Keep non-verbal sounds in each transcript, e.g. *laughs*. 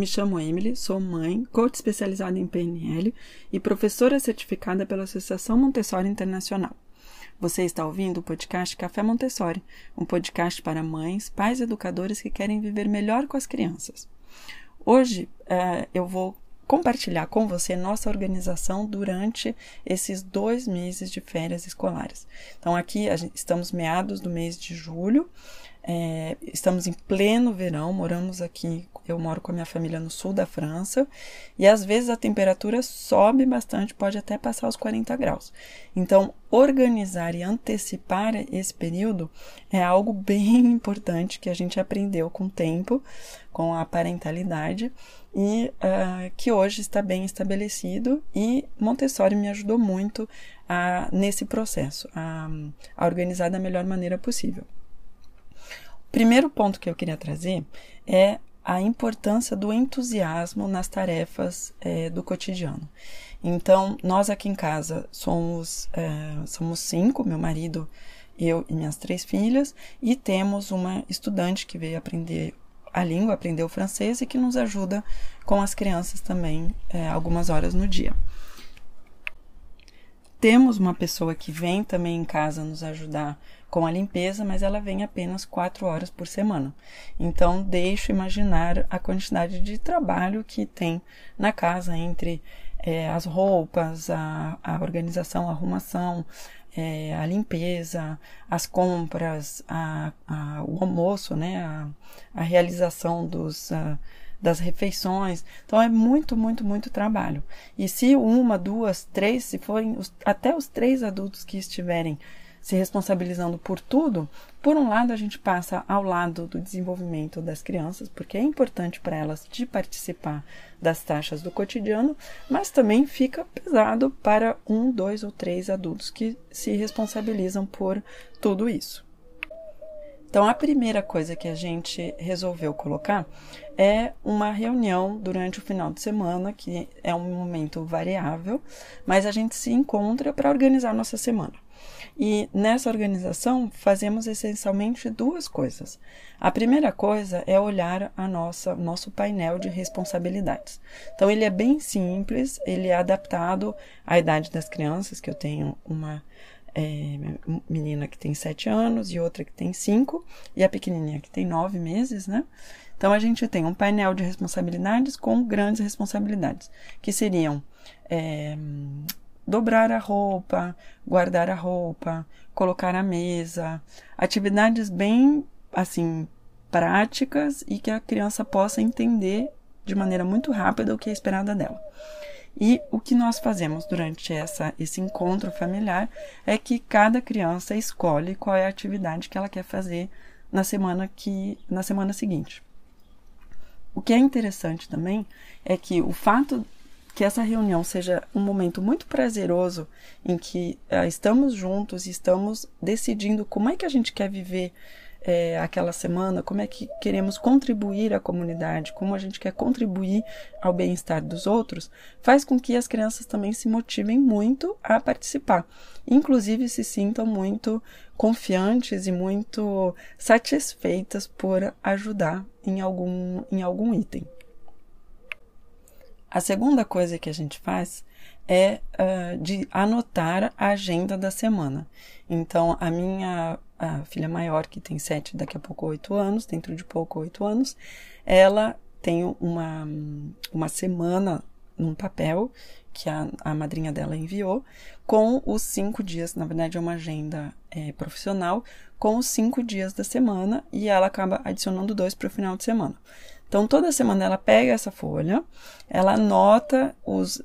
me chamo Emily, sou mãe, coach especializada em PNL e professora certificada pela Associação Montessori Internacional. Você está ouvindo o podcast Café Montessori, um podcast para mães, pais e educadores que querem viver melhor com as crianças. Hoje uh, eu vou compartilhar com você nossa organização durante esses dois meses de férias escolares. Então, aqui gente, estamos meados do mês de julho, é, estamos em pleno verão, moramos aqui, eu moro com a minha família no sul da França, e às vezes a temperatura sobe bastante, pode até passar os 40 graus. Então, organizar e antecipar esse período é algo *laughs* bem importante que a gente aprendeu com o tempo, com a parentalidade, e uh, que hoje está bem estabelecido, e Montessori me ajudou muito a, nesse processo, a, a organizar da melhor maneira possível. Primeiro ponto que eu queria trazer é a importância do entusiasmo nas tarefas é, do cotidiano. Então, nós aqui em casa somos, é, somos cinco, meu marido, eu e minhas três filhas, e temos uma estudante que veio aprender a língua, aprender o francês e que nos ajuda com as crianças também é, algumas horas no dia. Temos uma pessoa que vem também em casa nos ajudar com a limpeza, mas ela vem apenas quatro horas por semana. Então, deixo imaginar a quantidade de trabalho que tem na casa entre é, as roupas, a, a, organização, a arrumação, é, a limpeza, as compras, a, a, o almoço, né, a, a realização dos das refeições. Então é muito, muito, muito trabalho. E se uma, duas, três, se forem os, até os três adultos que estiverem se responsabilizando por tudo, por um lado a gente passa ao lado do desenvolvimento das crianças, porque é importante para elas de participar das taxas do cotidiano, mas também fica pesado para um, dois ou três adultos que se responsabilizam por tudo isso. Então, a primeira coisa que a gente resolveu colocar é uma reunião durante o final de semana, que é um momento variável, mas a gente se encontra para organizar nossa semana. E nessa organização fazemos essencialmente duas coisas. A primeira coisa é olhar a nossa nosso painel de responsabilidades. Então ele é bem simples, ele é adaptado à idade das crianças, que eu tenho uma é, menina que tem sete anos e outra que tem cinco, e a pequenininha que tem nove meses, né? Então a gente tem um painel de responsabilidades com grandes responsabilidades, que seriam é, dobrar a roupa, guardar a roupa, colocar a mesa, atividades bem assim práticas e que a criança possa entender de maneira muito rápida o que é esperado dela. E o que nós fazemos durante essa, esse encontro familiar é que cada criança escolhe qual é a atividade que ela quer fazer na semana que na semana seguinte. O que é interessante também é que o fato que essa reunião seja um momento muito prazeroso em que uh, estamos juntos e estamos decidindo como é que a gente quer viver é, aquela semana, como é que queremos contribuir à comunidade, como a gente quer contribuir ao bem-estar dos outros, faz com que as crianças também se motivem muito a participar. Inclusive se sintam muito confiantes e muito satisfeitas por ajudar em algum, em algum item. A segunda coisa que a gente faz é uh, de anotar a agenda da semana. Então, a minha a filha maior, que tem sete, daqui a pouco oito anos, dentro de pouco oito anos, ela tem uma, uma semana num papel que a, a madrinha dela enviou, com os cinco dias, na verdade é uma agenda é, profissional, com os cinco dias da semana, e ela acaba adicionando dois para o final de semana. Então, toda semana ela pega essa folha, ela anota os,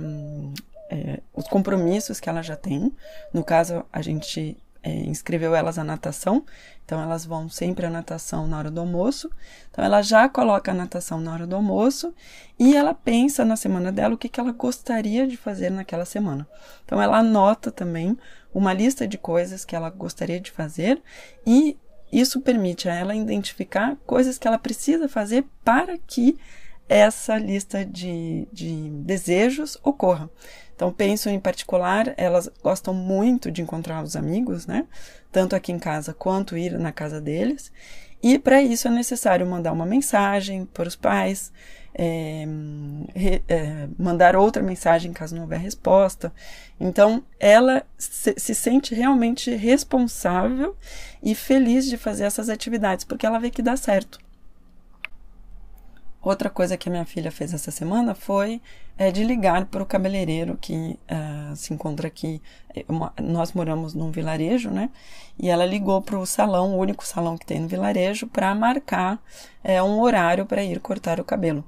um, é, os compromissos que ela já tem. No caso, a gente é, inscreveu elas na natação, então elas vão sempre à natação na hora do almoço. Então ela já coloca a natação na hora do almoço e ela pensa na semana dela o que, que ela gostaria de fazer naquela semana. Então ela anota também uma lista de coisas que ela gostaria de fazer e isso permite a ela identificar coisas que ela precisa fazer para que essa lista de, de desejos ocorra. Então, penso em particular, elas gostam muito de encontrar os amigos, né? Tanto aqui em casa quanto ir na casa deles. E para isso é necessário mandar uma mensagem para os pais, é, é, mandar outra mensagem caso não houver resposta. Então, ela se, se, sente realmente responsável e feliz de fazer essas atividades, porque ela vê que dá certo. Outra coisa que a minha filha fez essa semana foi é, de ligar para o cabeleireiro que uh, se encontra aqui. Uma, nós moramos num vilarejo, né? E ela ligou para o salão, o único salão que tem no vilarejo, para marcar é, um horário para ir cortar o cabelo.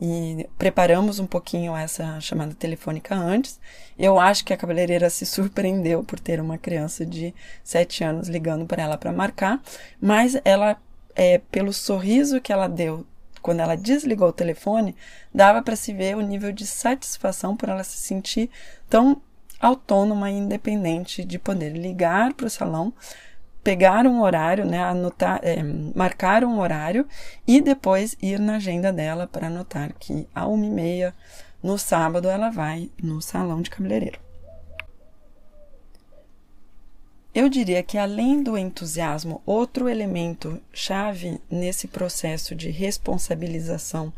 E preparamos um pouquinho essa chamada telefônica antes. Eu acho que a cabeleireira se *laughs* surpreendeu por ter uma criança de 7 anos ligando para ela para marcar, mas ela, é, pelo sorriso que ela deu quando ela desligou o telefone, dava para se ver o nível de satisfação por ela se sentir tão autônoma e independente de poder ligar para o salão, pegar um horário, né, anotar, é, marcar um horário e depois ir na agenda dela para anotar que a uma e meia no sábado ela vai no salão de cabeleireiro. Eu diria que, além do entusiasmo, outro elemento chave nesse processo de responsabilização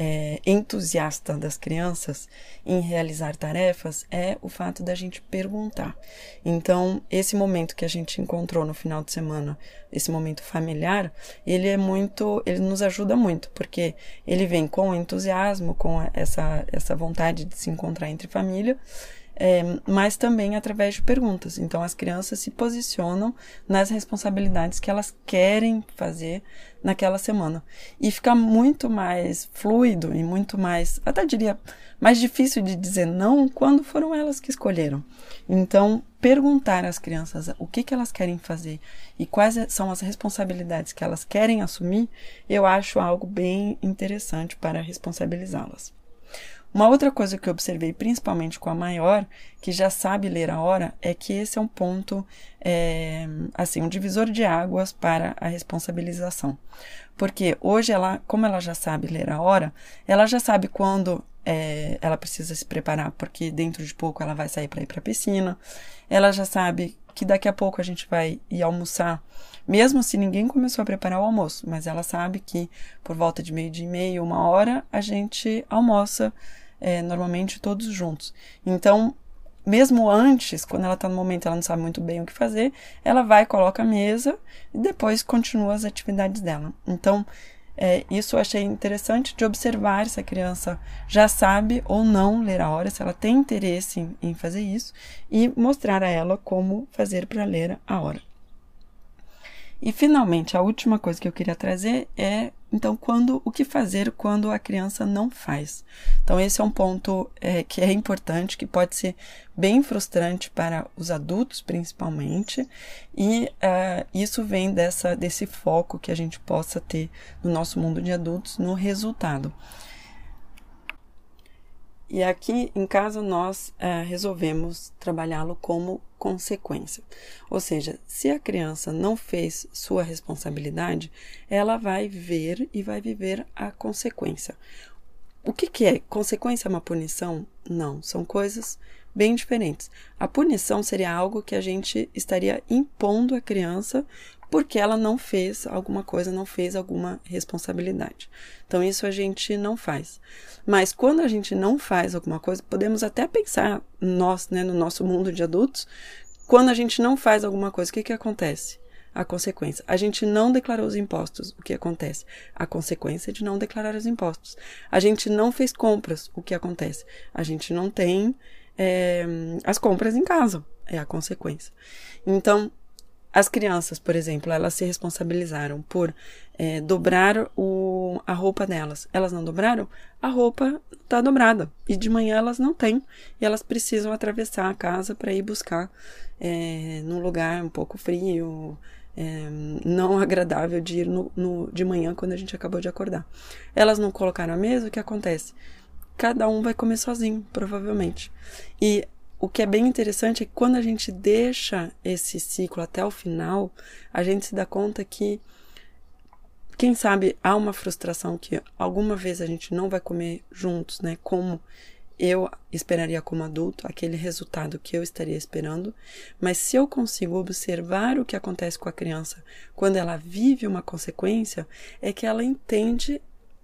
é, entusiasta das crianças em realizar tarefas é o fato da gente perguntar. Então, esse momento que a gente encontrou no final de semana, esse momento familiar, ele é muito, ele nos ajuda muito, porque ele vem com entusiasmo, com essa, essa vontade de se encontrar entre família é, mas também através de perguntas. Então, as crianças se posicionam nas responsabilidades que elas querem fazer naquela semana. E fica muito mais fluido e muito mais, até diria, mais difícil de dizer não quando foram elas que escolheram. Então, perguntar às crianças o que, que elas querem fazer e quais são as responsabilidades que elas querem assumir, eu acho algo bem interessante para responsabilizá-las. Uma outra coisa que eu observei, principalmente com a maior, que já sabe ler a hora, é que esse é um ponto, é, assim, um divisor de águas para a responsabilização. Porque hoje ela, como ela já sabe ler a hora, ela já sabe quando é, ela precisa se preparar, porque dentro de pouco ela vai sair para ir para a piscina. Ela já sabe que daqui a pouco a gente vai ir almoçar, mesmo se ninguém começou a preparar o almoço, mas ela sabe que por volta de meio dia e meio, uma hora, a gente almoça é, normalmente todos juntos. Então, mesmo antes, quando ela está no momento ela não sabe muito bem o que fazer, ela vai, coloca a mesa e depois continua as atividades dela. Então, é, isso eu achei interessante de observar se a criança já sabe ou não ler a hora, se ela tem interesse em, em fazer isso, e mostrar a ela como fazer para ler a hora. E finalmente, a última coisa que eu queria trazer é então quando o que fazer quando a criança não faz. Então esse é um ponto é, que é importante, que pode ser bem frustrante para os adultos principalmente, e uh, isso vem dessa desse foco que a gente possa ter no nosso mundo de adultos no resultado. E aqui em casa nós uh, resolvemos trabalhá-lo como consequência. Ou seja, se a criança não fez sua responsabilidade, ela vai ver e vai viver a consequência. O que, que é? Consequência é uma punição? Não, são coisas bem diferentes. A punição seria algo que a gente estaria impondo à criança porque ela não fez alguma coisa, não fez alguma responsabilidade. Então, isso a gente não faz. Mas quando a gente não faz alguma coisa, podemos até pensar, nós, né, no nosso mundo de adultos, quando a gente não faz alguma coisa, o que, que acontece? A consequência. A gente não declarou os impostos. O que acontece? A consequência de não declarar os impostos. A gente não fez compras. O que acontece? A gente não tem é, as compras em casa. É a consequência. Então, as crianças, por exemplo, elas se responsabilizaram por é, dobrar o, a roupa delas. Elas não dobraram? A roupa está dobrada. E de manhã elas não têm. E elas precisam atravessar a casa para ir buscar é, num lugar um pouco frio, é, não *laughs* agradável de ir no, no, de manhã quando a gente acabou de acordar. Elas não colocaram a mesa, o que acontece? Cada um vai comer sozinho, provavelmente. E o que é bem interessante é que quando a gente deixa esse ciclo até o final, a gente se dá conta que, quem sabe, há uma frustração que alguma vez a gente não vai comer juntos, né? Como eu esperaria como adulto, aquele resultado que eu estaria esperando, mas se eu consigo observar o que acontece com a criança quando ela vive uma consequência, é que ela entende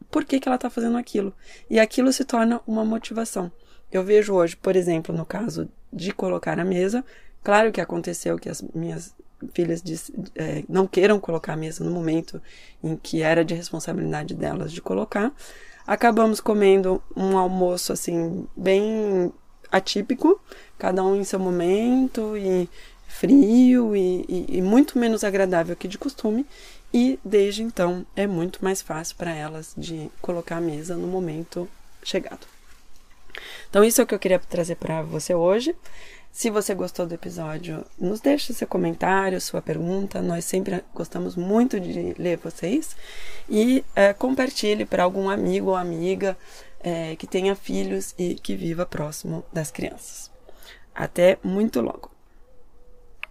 por que, que ela está fazendo aquilo. E aquilo se torna uma motivação. Eu vejo hoje, por exemplo, no caso de colocar a mesa, claro que aconteceu que as minhas filhas disse, é, não queiram colocar a mesa no momento em que era de responsabilidade delas de colocar. Acabamos comendo um almoço assim bem atípico, cada um em seu momento e frio e, e, e muito menos agradável que de costume. E desde então é muito mais fácil para elas de colocar a mesa no momento chegado. Então, isso é o que eu queria trazer para você hoje. Se você gostou do episódio, nos deixe seu comentário, sua pergunta. Nós sempre gostamos muito de ler vocês. E é, compartilhe para algum amigo ou amiga é, que tenha filhos e que viva próximo das crianças. Até muito logo!